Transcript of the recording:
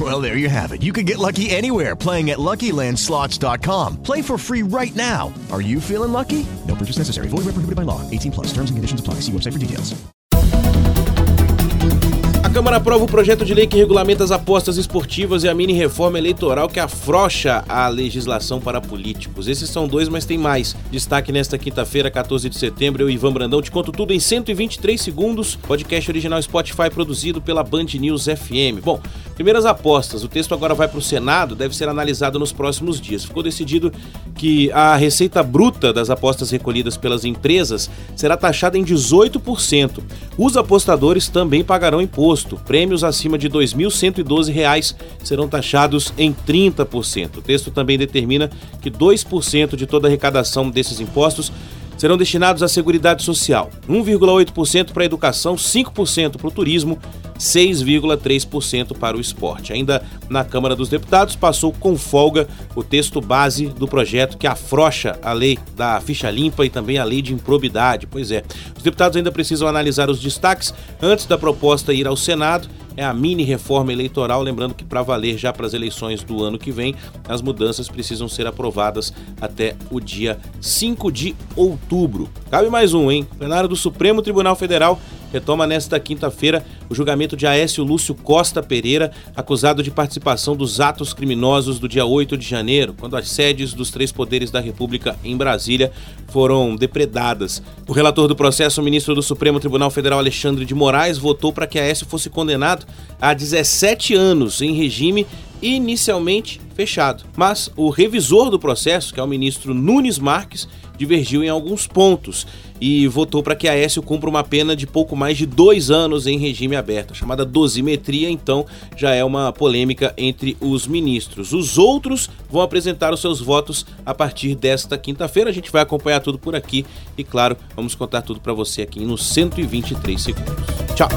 Well, there you have it. You can get lucky anywhere playing at LuckyLandSlots.com. Play for free right now. Are you feeling lucky? No purchase necessary. Void where prohibited by law. 18 plus. Terms and conditions apply. See website for details. A Câmara aprova o projeto de lei que regulamenta as apostas esportivas e a mini reforma eleitoral que afrouxa a legislação para políticos. Esses são dois, mas tem mais. Destaque nesta quinta-feira, 14 de setembro, eu, Ivan Brandão, te conto tudo em 123 segundos. Podcast original Spotify produzido pela Band News FM. Bom, primeiras apostas. O texto agora vai para o Senado, deve ser analisado nos próximos dias. Ficou decidido que a receita bruta das apostas recolhidas pelas empresas será taxada em 18%. Os apostadores também pagarão imposto. Prêmios acima de R$ 2.112 serão taxados em 30%. O texto também determina que 2% de toda a arrecadação desses impostos serão destinados à Seguridade Social, 1,8% para a educação, 5% para o turismo, 6,3% para o esporte. Ainda na Câmara dos Deputados passou com folga o texto base do projeto que afrocha a lei da ficha limpa e também a lei de improbidade. Pois é, os deputados ainda precisam analisar os destaques antes da proposta ir ao Senado é a mini reforma eleitoral, lembrando que para valer já para as eleições do ano que vem, as mudanças precisam ser aprovadas até o dia 5 de outubro. Cabe mais um, hein? O plenário do Supremo Tribunal Federal retoma nesta quinta-feira o julgamento de Aécio Lúcio Costa Pereira, acusado de participação dos atos criminosos do dia 8 de janeiro, quando as sedes dos três poderes da República em Brasília foram depredadas. O relator do processo, o ministro do Supremo Tribunal Federal Alexandre de Moraes, votou para que Aécio fosse condenado a 17 anos em regime inicialmente fechado. Mas o revisor do processo, que é o ministro Nunes Marques, divergiu em alguns pontos e votou para que Aécio cumpra uma pena de pouco mais de dois anos em regime aberto. A chamada dosimetria, então, já é uma polêmica entre os ministros. Os outros vão apresentar os seus votos a partir desta quinta-feira. A gente vai acompanhar tudo por aqui e, claro, vamos contar tudo para você aqui nos 123 segundos. Tchau!